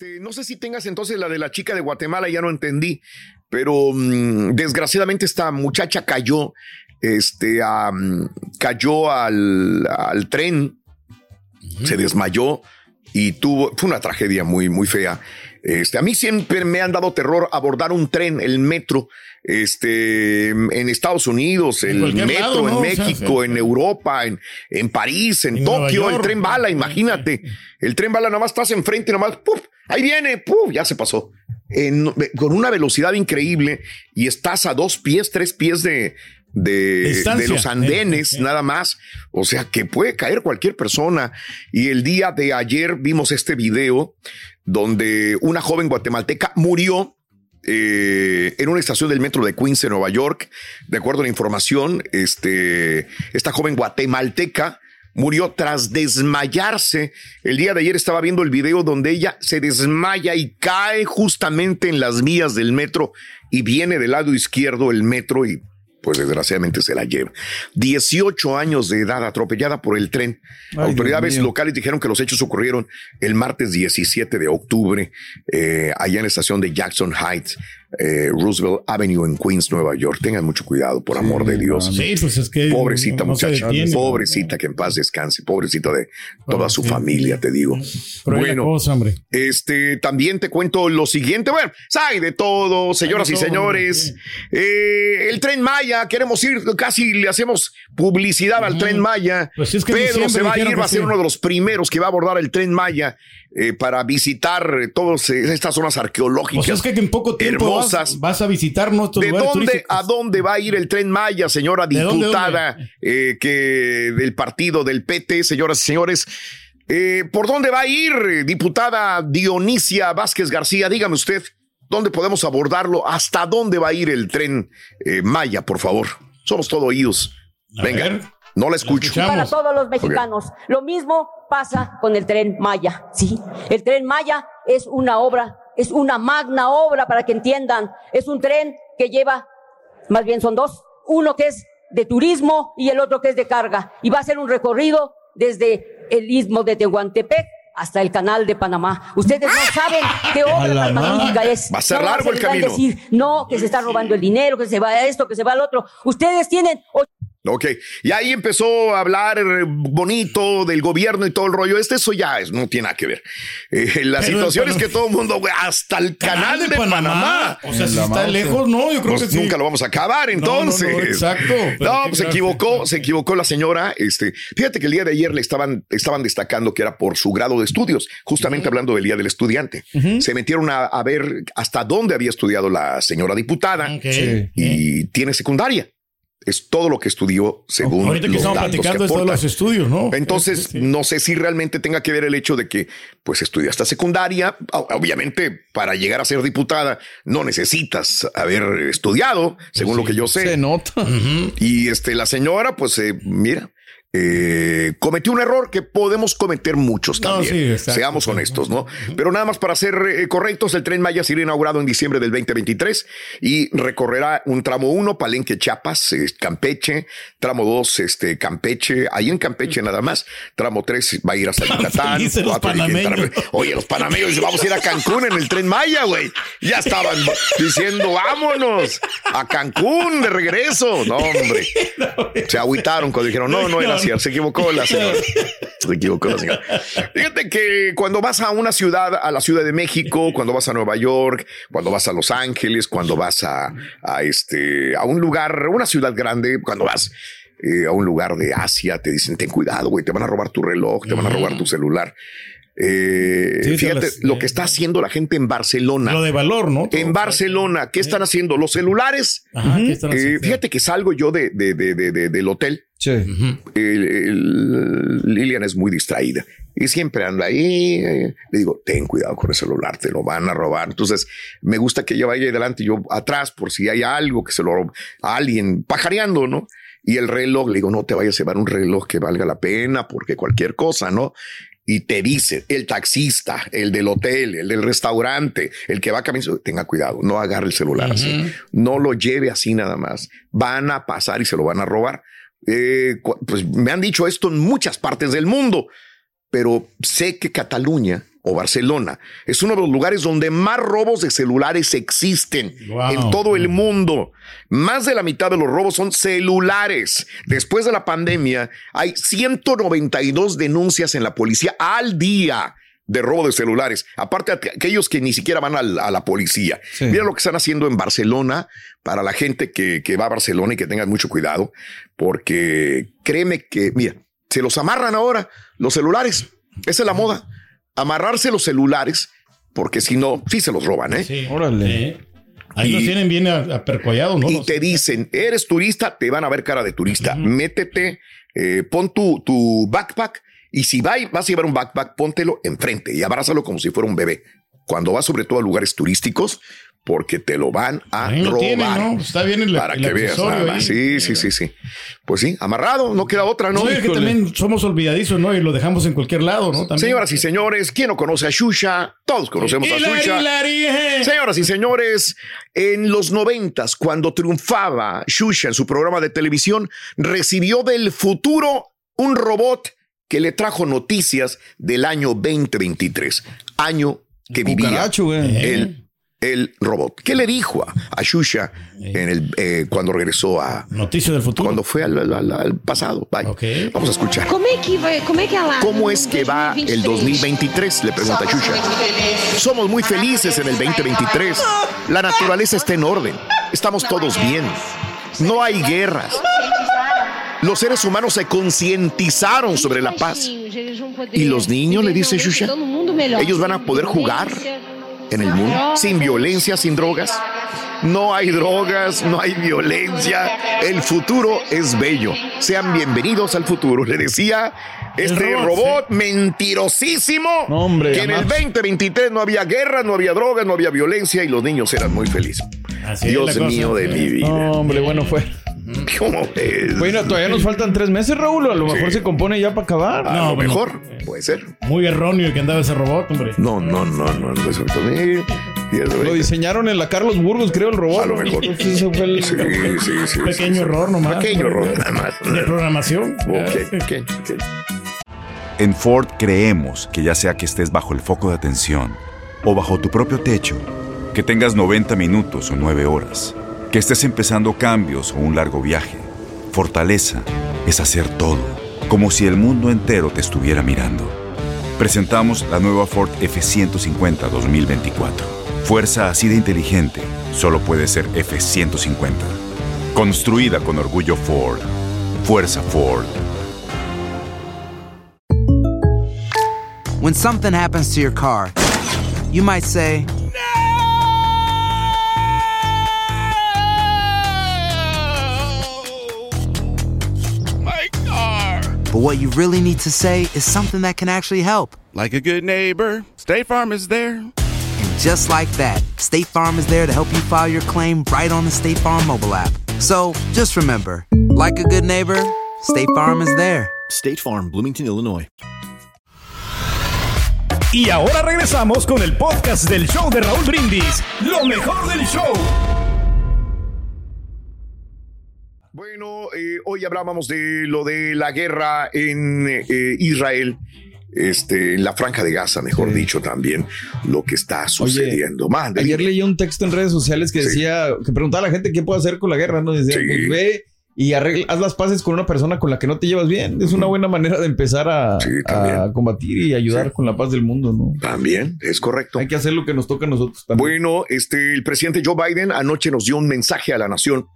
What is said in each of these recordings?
Este, no sé si tengas entonces la de la chica de Guatemala, ya no entendí, pero mm, desgraciadamente esta muchacha cayó, este, am, cayó al, al tren, se desmayó y tuvo, fue una tragedia muy, muy fea. Este, a mí siempre me han dado terror abordar un tren, el metro, este, en Estados Unidos, el metro lado, en ¿no? O sea, México, sí. en Europa, en, en París, en Tokio, el tren bala, imagínate. El tren bala nada más estás enfrente, nada más, ¡puf! Ahí viene, ¡puf! ya se pasó. En- con una velocidad increíble y estás a dos pies, tres pies de, de, Distancia. de los andenes, nada más. O sea que puede caer cualquier persona. Y el día de ayer vimos este video donde una joven guatemalteca murió eh, en una estación del metro de Queens, en Nueva York. De acuerdo a la información, este, esta joven guatemalteca murió tras desmayarse. El día de ayer estaba viendo el video donde ella se desmaya y cae justamente en las vías del metro y viene del lado izquierdo el metro y pues desgraciadamente se la lleva. 18 años de edad atropellada por el tren. Ay, Autoridades locales dijeron que los hechos ocurrieron el martes 17 de octubre eh, allá en la estación de Jackson Heights, eh, Roosevelt Avenue en Queens, Nueva York. Tengan mucho cuidado, por amor de Dios. Sí, pues es que Pobrecita no muchacha, detiene. pobrecita que en paz descanse, pobrecita de toda su familia, te digo. Bueno, cosa, este también te cuento lo siguiente. Bueno, hay de todo, señoras y de todo, señores. Eh, el tren Maya, queremos ir, casi le hacemos publicidad al tren Maya. Pues es que en Pedro se va a ir, va a ser uno de los primeros que va a abordar el tren Maya eh, para visitar eh, todas eh, estas zonas arqueológicas. Pues es que en poco tiempo hermosas. vas, vas a visitar nuestros ¿De lugares dónde turísticos. a dónde va a ir el tren Maya, señora ¿De dónde, diputada eh, que del partido del PT, señoras y señores? Eh, ¿Por dónde va a ir, diputada Dionisia Vázquez García? Dígame usted, ¿dónde podemos abordarlo? ¿Hasta dónde va a ir el tren Maya, por favor? Somos todo oídos. Venga, ver, no la escucho. para todos los mexicanos. Lo mismo pasa con el tren Maya, ¿sí? El tren Maya es una obra, es una magna obra para que entiendan. Es un tren que lleva, más bien son dos, uno que es de turismo y el otro que es de carga. Y va a ser un recorrido desde el istmo de Tehuantepec hasta el canal de Panamá. Ustedes no saben qué obra tan magnífica es. Va a ser No largo el camino. decir, no, que se está robando el dinero, que se va a esto, que se va al otro. Ustedes tienen Ok, y ahí empezó a hablar bonito del gobierno y todo el rollo. Este, eso ya es, no tiene nada que ver. Eh, la Pero- situación es que todo el mundo, hasta el canal, de, Panamá. O sea, si está lejos, no, yo creo Pues que sí. nunca lo vamos a acabar, No, no, no, entonces. exacto, No, pues se equivocó, se equivocó la señora. Este, fíjate que el día de ayer le estaban, estaban destacando que era por su grado de estudios, justamente hablando del día del estudiante. Se metieron a, a ver hasta dónde había estudiado la señora diputada Sí. y tiene secundaria. Es todo lo que estudió según Ahorita que los estamos datos platicando que aportan. los estudios, ¿no? Entonces, no sé si realmente tenga que ver el hecho de que, pues, estudió hasta secundaria. Obviamente, para llegar a ser diputada, no necesitas haber estudiado, según lo que yo sé. Se nota. Y este, la señora, pues, eh, mira, eh, cometió un error que podemos cometer muchos No, también. sí, exacto. Seamos honestos, ¿no? Pero nada más para ser eh, correctos, el tren Maya será inaugurado en diciembre del 2023 y recorrerá un tramo 1, Palenque, Chiapas, eh, Campeche, tramo 2, este, Campeche, ahí en Campeche nada más, tramo 3 va a ir hasta Yucatán. Oye, los panameños, vamos a ir a Cancún en el tren Maya, güey. Ya estaban diciendo, vámonos a Cancún de regreso. No, hombre. Se agüitaron cuando dijeron, no, no era se equivocó la señora. Se equivocó la señora. Fíjate que cuando vas a una ciudad, a la Ciudad de México, cuando vas a Nueva York, cuando vas a Los Ángeles, cuando vas a, a este, a un lugar, una ciudad grande, cuando vas eh, a un lugar de Asia, te dicen, ten cuidado, güey, te van a robar tu reloj, te van a robar tu celular. Eh, Sí, fíjate te las- lo que está haciendo la gente en Barcelona. Lo de valor, ¿no? En Barcelona, ¿qué están haciendo? Los celulares. Ajá, ¿qué están Eh, haciendo? fíjate que salgo yo de, de- de- de- de- del hotel. El- el- Lilian es muy distraída y siempre anda ahí. eh, Le digo, ten cuidado con el celular, te lo van a robar. Entonces, me gusta que ella vaya adelante y yo atrás por si hay algo que se lo roba, alguien pajareando, ¿no? Y el reloj, le digo, no te vayas a llevar un reloj que valga la pena porque cualquier cosa, ¿no? Y te dice el taxista, el del hotel, el del restaurante, el que va caminando, tenga cuidado, no agarre el celular así, no lo lleve así nada más. Van a pasar y se lo van a robar. Eh, pues me han dicho esto en muchas partes del mundo, pero sé que Cataluña o Barcelona es uno de los lugares donde más robos de celulares existen Wow. en todo el mundo. Más de la mitad de los robos son celulares. Después de la pandemia, hay 192 denuncias en la policía al día de robo de celulares. Aparte, aqu- aquellos que ni siquiera van a, la policía. Sí. Mira lo que están haciendo en Barcelona para la gente que, que va a Barcelona y que tengan mucho cuidado, porque créeme que, mira, se los amarran ahora los celulares. Esa es la moda. Amarrarse los celulares, porque si no, sí se los roban, ¿eh? Sí. Órale. Sí. Ahí Y- los tienen bien apercollados, ¿no? y Los- te dicen, eres turista, te van a ver cara de turista. Métete, eh, pon tu, tu backpack y si va, vas a llevar un backpack, póntelo enfrente y abrázalo como si fuera un bebé. Cuando vas sobre todo a lugares turísticos, porque te lo van a Ahí robar. tienen, ¿no? Está bien el, para el que veas nada más. Sí, sí, sí, sí. Pues sí, amarrado, no queda otra, ¿no? Es que también somos olvidadizos, ¿no? Y lo dejamos en cualquier lado, ¿no? También. Señoras y señores, ¿quién no conoce a Shusha? Todos conocemos a Shusha. Eh. Señoras y señores, en los noventas, cuando triunfaba Shusha en su programa de televisión, recibió del futuro un robot que le trajo noticias del año 2023, año que vivía el, el robot. ¿Qué le dijo a, a Shusha en el, eh, cuando regresó a... Noticias del futuro. Cuando fue al, al- al pasado. Vaya. Vamos a escuchar. Que que ¿Cómo es que va el 2023? Le pregunta Shusha. Somos muy felices en el 2023. La naturaleza está en orden. Estamos todos bien. No hay guerras. Los seres humanos se concientizaron sobre la paz. ¿Y los niños, le dice Shusha? Ellos van a poder jugar en el mundo sin violencia, sin drogas. No hay drogas, no hay violencia. El futuro es bello. Sean bienvenidos al futuro. Le decía este robot, robot, mentirosísimo hombre, que en el jamás. 2023 no había guerra, no había drogas, no había violencia y los niños eran muy felices. Así Dios cosa. mío de mi vida. No, hombre, bueno, fue. ¿Cómo es? Bueno, todavía nos faltan tres meses, Raúl. A lo mejor se compone ya para acabar. A No, lo bueno. mejor puede ser. Muy erróneo el que andaba ese robot, hombre. No, no, no, no. no, eso eso- Lo diseñaron en la Carlos Burgos, creo, el robot. A lo mejor. Entonces, ese fue el- Sí, sí, sí. Pequeño sí, sí. error nomás. Pequeño error nada más. De programación. Ok, ok, ok. En Ford creemos que ya sea que estés bajo el foco de atención o bajo tu propio techo, que tengas 90 minutos o 9 horas, que estés empezando cambios o un largo viaje, fortaleza es hacer todo, como si el mundo entero te estuviera mirando. Presentamos la nueva Ford F150 2024. Fuerza así de inteligente solo puede ser F150. Construida con orgullo Ford. Fuerza Ford. When something happens to your car, you might say, But what you really need to say is something that can actually help. Like a good neighbor, State Farm is there. And just like that, State Farm is there to help you file your claim right on the State Farm mobile app. So just remember, like a good neighbor, State Farm is there. State Farm, Bloomington, Illinois. Y ahora regresamos con el podcast del show de Raúl Brindis, lo mejor del show. Bueno, eh, hoy hablábamos de lo de la guerra en eh, Israel. Este, en la franja de Gaza, mejor dicho, también lo que está sucediendo. Mande. Ayer leí un texto en redes sociales que decía, que preguntaba a la gente qué puede hacer con la guerra, ¿no? Decía, Sí. pues ve y arregla- haz las paces con una persona con la que no te llevas bien. Es una buena manera de empezar a, a combatir y ayudar con la paz del mundo, ¿no? También, es correcto. Hay que hacer lo que nos toca a nosotros también. Bueno, este, el presidente Joe Biden anoche nos dio un mensaje a la nación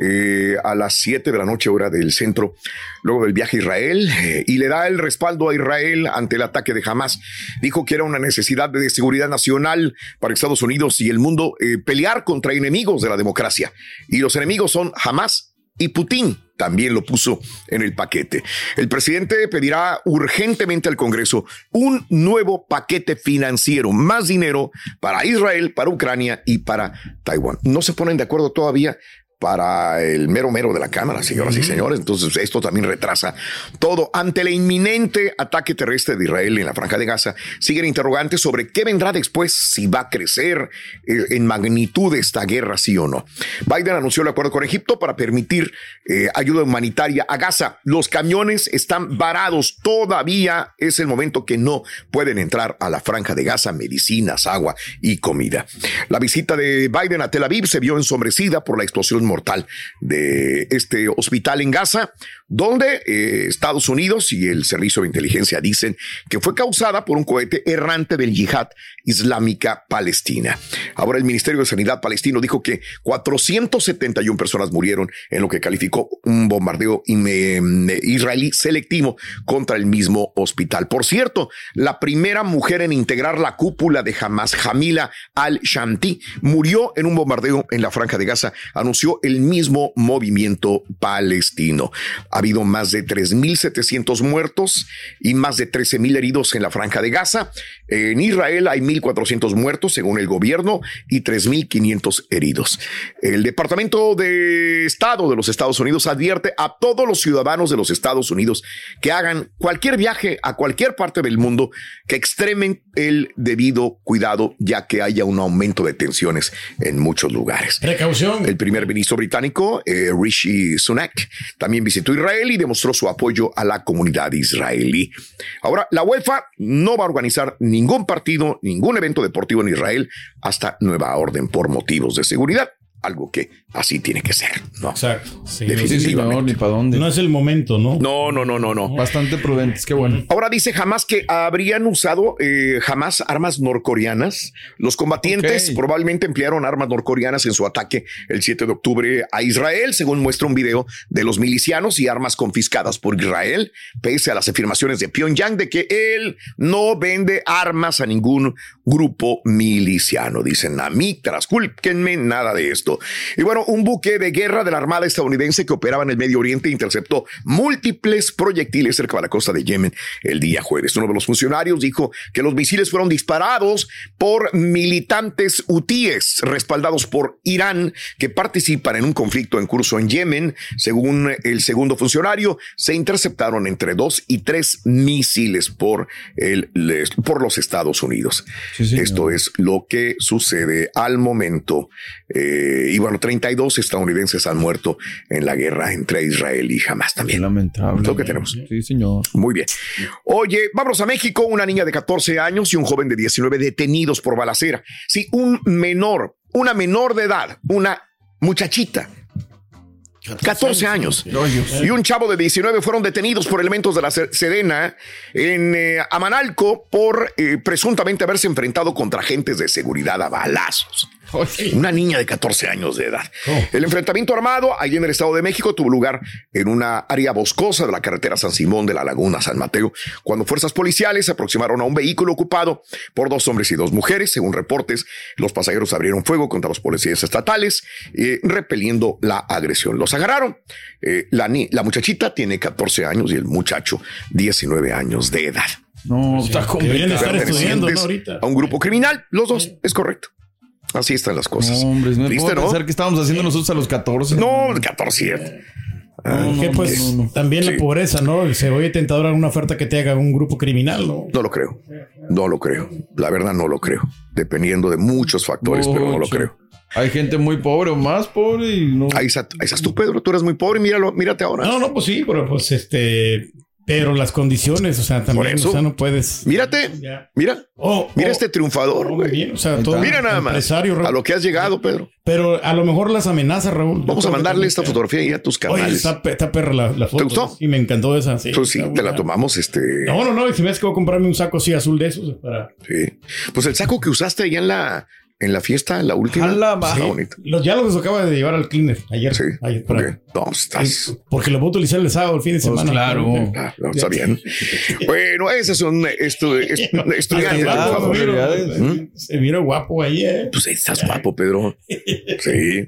eh, a las 7 de la noche hora del centro, luego del viaje a Israel, eh, y le da el respaldo a Israel ante el ataque de Hamas. Dijo que era una necesidad de seguridad nacional para Estados Unidos y el mundo eh, pelear contra enemigos de la democracia. Y los enemigos son Hamas y Putin. También lo puso en el paquete. El presidente pedirá urgentemente al Congreso un nuevo paquete financiero, más dinero para Israel, para Ucrania y para Taiwán. No se ponen de acuerdo todavía para el mero mero de la Cámara, señoras y señores. Entonces, esto también retrasa todo. Ante el inminente ataque terrestre de Israel en la Franja de Gaza, siguen interrogantes sobre qué vendrá después, si va a crecer eh, en magnitud esta guerra, sí o no. Biden anunció el acuerdo con Egipto para permitir eh, ayuda humanitaria a Gaza. Los camiones están varados. Todavía es el momento que no pueden entrar a la Franja de Gaza medicinas, agua y comida. La visita de Biden a Tel Aviv se vio ensombrecida por la explosión mortal de este hospital en Gaza, donde eh, Estados Unidos y el Servicio de Inteligencia dicen que fue causada por un cohete errante del yihad islámica palestina. Ahora el Ministerio de Sanidad palestino dijo que 471 personas murieron en lo que calificó un bombardeo eh, israelí selectivo contra el mismo hospital. Por cierto, la primera mujer en integrar la cúpula de Hamas, Jamila al-Shamti, murió en un bombardeo en la franja de Gaza, anunció el mismo movimiento palestino. Ha habido más de 3.700 muertos y más de 13.000 heridos en la franja de Gaza. En Israel hay 1.400 muertos, según el gobierno, y 3.500 heridos. El Departamento de Estado de los Estados Unidos advierte a todos los ciudadanos de los Estados Unidos que hagan cualquier viaje a cualquier parte del mundo que extremen el debido cuidado, ya que haya un aumento de tensiones en muchos lugares. Precaución. El primer británico, eh, Rishi Sunak, también visitó Israel y demostró su apoyo a la comunidad israelí. Ahora, la UEFA no va a organizar ningún partido, ningún evento deportivo en Israel hasta nueva orden por motivos de seguridad. Algo que así tiene que ser, ¿no? Exacto. Sí, Definitivamente. ni para dónde. No es el momento, ¿no? No, no, no, no, no. Bastante prudentes, qué bueno. Ahora dice jamás que habrían usado eh, jamás armas norcoreanas. Los combatientes probablemente emplearon armas norcoreanas en su ataque el 7 de octubre a Israel, según muestra un video de los milicianos y armas confiscadas por Israel, pese a las afirmaciones de Pyongyang de que él no vende armas a ningún grupo miliciano. Dicen a mí, trascúlquenme, nada de esto. Y bueno, un buque de guerra de la Armada estadounidense que operaba en el Medio Oriente interceptó múltiples proyectiles cerca de la costa de Yemen el día jueves. Uno de los funcionarios dijo que los misiles fueron disparados por militantes hutíes respaldados por Irán que participan en un conflicto en curso en Yemen. Según el segundo funcionario, se interceptaron entre dos y tres misiles por, el, por los Estados Unidos. Esto es lo que sucede al momento. Eh, y bueno, 32 estadounidenses han muerto en la guerra entre Israel y Hamas también. Lamentable. Lo que tenemos. Sí, señor. Muy bien. Oye, vamos a México. Una niña de 14 años y un joven de 19 detenidos por balacera. Sí, un menor, una menor de edad, una muchachita. 14 años. Y un chavo de 19 fueron detenidos por elementos de la Se- Sedena en eh, Amanalco por eh, presuntamente haberse enfrentado contra agentes de seguridad a balazos. Una niña de 14 años de edad. El enfrentamiento armado allí en el Estado de México tuvo lugar en una área boscosa de la carretera San Simón de la Laguna San Mateo, cuando fuerzas policiales se aproximaron a un vehículo ocupado por dos hombres y dos mujeres. Según reportes, los pasajeros abrieron fuego contra los policías estatales, eh, repeliendo la agresión. Los agarraron. Eh, la, la muchachita tiene 14 años y el muchacho 19 años de edad. No, está complicado. estar estudiando ¿no? ahorita. A un grupo criminal, los dos, es correcto. Así están las cosas. No, hombre, no ¿Viste, no? pensar que estábamos haciendo nosotros a los 14. No, 14. Ah, que pues también la pobreza, ¿no? Se oye tentador alguna oferta que te haga un grupo criminal, ¿no? No lo creo. No lo creo. La verdad no lo creo. Dependiendo de muchos factores, pero no lo creo. Hay gente muy pobre o más pobre y no. Ahí, estás tú, Pedro. Tú eres muy pobre. Míralo, mírate ahora. No, no, pues sí, pero pues este pero las condiciones, o sea, también o sea, no puedes. Mírate, mira, oh, mira oh, este triunfador. Oh, bien, o sea, todo mira nada más a lo que has llegado, Pedro. Pero a lo mejor las amenazas, Raúl. Vamos a mandarle esta fotografía ahí a tus canales. Oye, está, perra la, foto. ¿Te gustó? Y me encantó esa. Sí, pues sí, te la tomamos. este No, no, no. Y si me que voy a comprarme un saco así azul de esos para. Sí. Pues el saco que usaste allá en la en la fiesta, la última. La sí, Los, ya los acaba de llevar al cleaner ayer. Sí. Ayer, ¿Dónde estás? Porque lo voy a utilizar el sábado, el fin de pues semana. claro. claro. está bien. bueno, ese es un estu estudiante. ¿Mm? Se mira guapo ahí, ¿eh? Pues estás guapo, Pedro. Sí.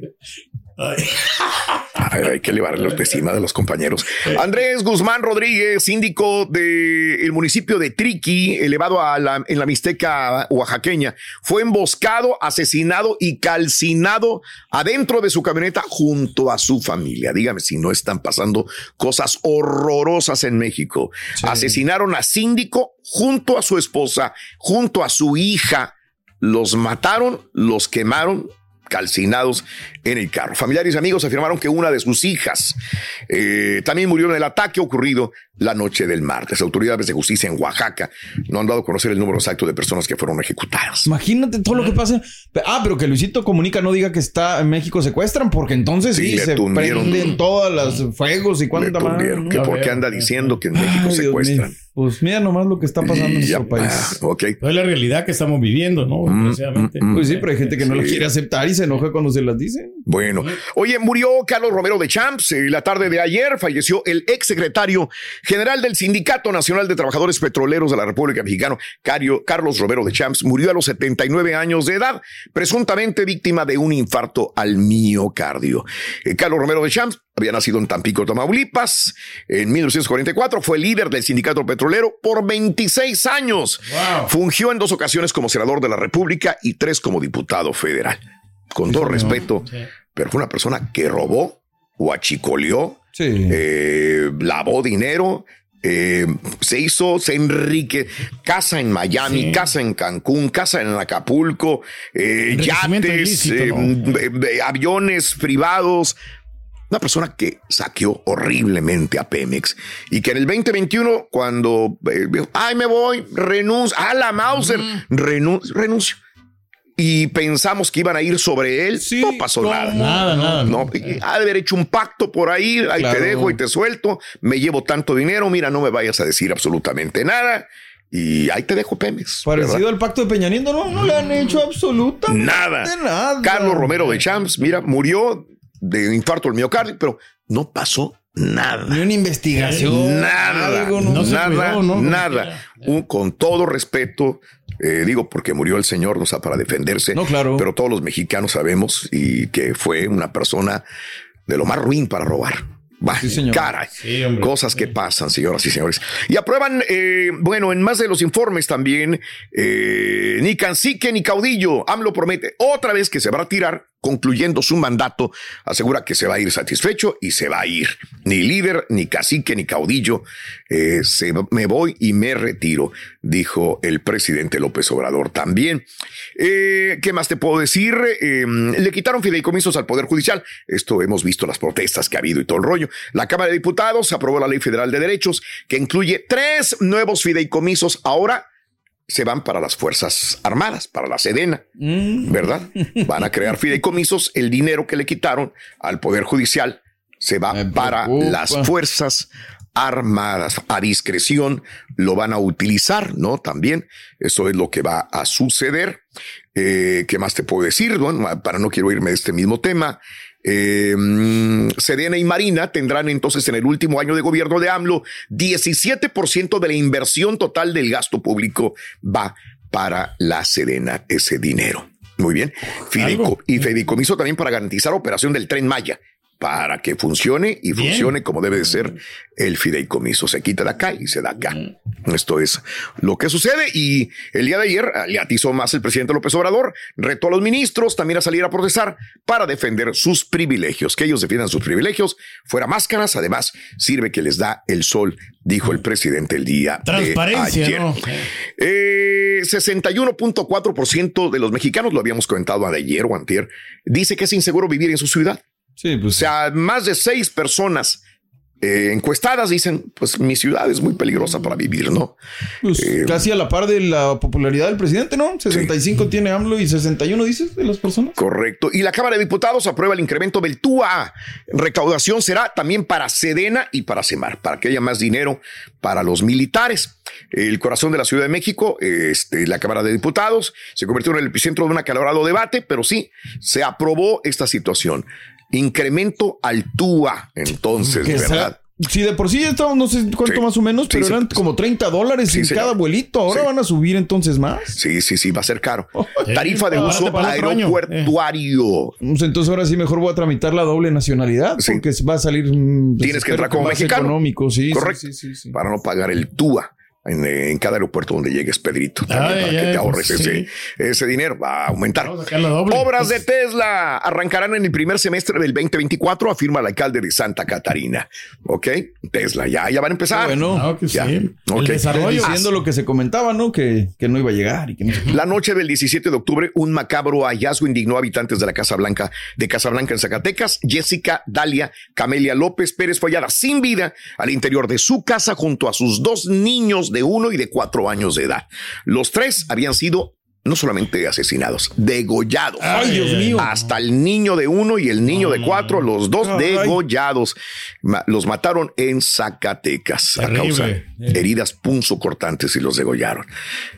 hay que elevar la autoestima de los compañeros. Andrés Guzmán Rodríguez, síndico del municipio de Triqui, elevado a la, en la Mixteca oaxaqueña, fue emboscado, asesinado y calcinado adentro de su camioneta junto a su familia. Dígame si no están pasando cosas horrorosas en México. Asesinaron a síndico junto a su esposa, junto a su hija. Los mataron, los quemaron calcinados en el carro. Familiares y amigos afirmaron que una de sus hijas eh, también murió en el ataque ocurrido la noche del martes. Autoridades de justicia en Oaxaca no han dado a conocer el número exacto de personas que fueron ejecutadas. Imagínate todo lo que pasa. Ah, pero que Luisito Comunica no diga que está en México secuestran, porque entonces sí, se prenden todas las fuegos y cuánta más. Que porque anda diciendo que en México secuestran. Pues mira nomás lo que está pasando en nuestro país. Okay. Es la realidad que estamos viviendo, ¿no? Mm, mm, mm. pues sí, pero hay gente que no lo quiere aceptar y se enoja cuando se las dicen. Bueno, oye, murió Carlos Romero de Champs. Eh, la tarde de ayer falleció el ex secretario general del Sindicato Nacional de Trabajadores Petroleros de la República Mexicana, Carlos Romero de Champs. Murió a los 79 años de edad, presuntamente víctima de un infarto al miocardio. Eh, Carlos Romero de Champs había nacido en Tampico, Tamaulipas. En 1944 fue líder del sindicato petrolero por 26 años. Fungió en dos ocasiones como senador de la República y tres como diputado federal. Con todo respeto, pero fue una persona que robó o achicoleó, eh, lavó dinero, eh, se hizo, se enrique, casa en Miami, casa en Cancún, casa en Acapulco, eh, yates, aviones privados, una persona que saqueó horriblemente a Pemex y que en el 2021, cuando eh, ay, me voy, renuncio, a la Mauser, renuncio. Y pensamos que iban a ir sobre él, no pasó nada. Nada, nada. No, ha de haber hecho un pacto por ahí, ahí te dejo y te suelto, me llevo tanto dinero, mira, no me vayas a decir absolutamente nada. Y ahí te dejo Pemex. Parecido al pacto de Peña Nieto, no, no le han hecho absolutamente nada. nada. Carlos Romero de Champs, mira, murió de infarto al miocardio, pero no pasó nada. Ni una investigación. Nada. nada, nada. con todo respeto, eh, digo porque murió el señor, no sea para defenderse. No, claro. Pero todos los mexicanos sabemos y que fue una persona de lo más ruin para robar. Bah, caray. cosas que pasan, señoras y señores. Y aprueban, eh, bueno, en más de los informes también, eh, ni cancique ni caudillo. AMLO promete otra vez que se va a retirar concluyendo su mandato, asegura que se va a ir satisfecho y se va a ir. Ni líder, ni cacique, ni caudillo. Eh, se, me voy y me retiro, dijo el presidente López Obrador también. Eh, ¿Qué más te puedo decir? Em, le quitaron fideicomisos al Poder Judicial. Esto hemos visto las protestas que ha habido y todo el rollo. La Cámara de Diputados aprobó la Ley Federal de Derechos que incluye tres nuevos fideicomisos ahora se van para las Fuerzas Armadas, para la Sedena, mm. ¿verdad? Van a crear fideicomisos, el dinero que le quitaron al Poder Judicial se va para las Fuerzas armadas a discreción lo van a utilizar, ¿no? También eso es lo que va a suceder. Eh, ¿Qué más te puedo decir? Bueno, para no quiero irme de este mismo tema. Eh, Sedena y Marina tendrán entonces en el último año de gobierno de AMLO 17% de la inversión total del gasto público va para la Sedena, ese dinero. Muy bien. y fideicomiso también para garantizar operación del tren Maya para que funcione y funcione como debe de ser el fideicomiso. Se quita de acá y se da acá. Mm. Esto es lo que sucede. Y el día de ayer le atizó más el presidente López Obrador, retó a los ministros también a salir a protestar para defender sus privilegios, que ellos defiendan sus privilegios, fuera máscaras, además sirve que les da el sol, dijo el presidente el día Transparencia, de ayer. Eh, 61.4% de los mexicanos, lo habíamos comentado ayer o antier, dice que es inseguro vivir en su ciudad. Sí, pues. O sea, más de seis personas eh, encuestadas dicen, pues mi ciudad es muy peligrosa para vivir, ¿no? Pues, Eh, casi a la par de la popularidad del presidente, ¿no? 65 tiene AMLO y 61, dices, de las personas. Correcto. Y la Cámara de Diputados aprueba el incremento del TUA. Recaudación será también para Sedena y para Semar, para que haya más dinero para los militares. El corazón de la Ciudad de México, este, la Cámara de Diputados, se convirtió en el epicentro de un acalorado debate, pero sí, se aprobó esta situación. Incremento al TUA, entonces, Que ¿verdad? Si de por sí ya estábamos, no sé cuánto Sí. más o menos, pero Sí, sí. eran como 30 dólares en cada vuelito. Ahora van a subir entonces más. Sí, sí, sí, va a ser caro. Tarifa de uso aeropuertuario. Pues entonces ahora sí mejor voy a tramitar la doble nacionalidad porque va a salir. mm, pues, Tienes que entrar como mexicano. económico, sí. Correcto. sí, sí, sí. Para no pagar el TUA. En, en cada aeropuerto donde llegues, Pedrito, Ay, para que te pues ahorres sí. ese, dinero, va a aumentar. Vamos a sacar la doble. Obras Pues, de Tesla arrancarán en el primer semestre del 2024, afirma el alcalde de Santa Catarina. ¿Ok? Tesla, ya, ya van a empezar. Bueno, Ah, que Ya. sí. El Ok. desarrollo. Diciendo lo que se comentaba, ¿no? Que, que no iba a llegar y que no. La noche del 17 de octubre, un macabro hallazgo indignó a habitantes de la Casa Blanca, de Casablanca en Zacatecas. Jessica Dalia Camelia López Pérez fue hallada sin vida al interior de su casa junto a sus dos niños de uno y de cuatro años de edad. Los tres habían sido no solamente asesinados, degollados. Ay, Dios mío. Hasta el niño de uno y el niño de cuatro, los dos Ay. degollados. Los mataron en Zacatecas a causa Eh. heridas punzocortantes y los degollaron.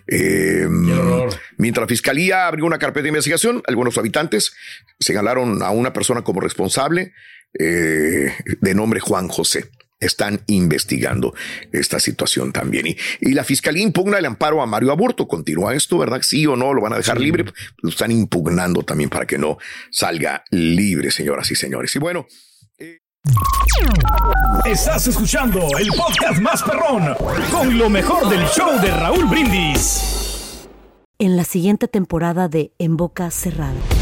Eh, horror. mientras la fiscalía abrió una carpeta de investigación, algunos habitantes señalaron a una persona como responsable eh, de nombre Juan José. Están investigando esta situación también. Y, y la fiscalía impugna el amparo a Mario Aburto. Continúa esto, ¿verdad? Sí o no, lo van a dejar libre. Lo están impugnando también para que no salga libre, señoras y señores. Y bueno, Estás escuchando el podcast más perrón con lo mejor del show de Raúl Brindis. En la siguiente temporada de En Boca Cerrada.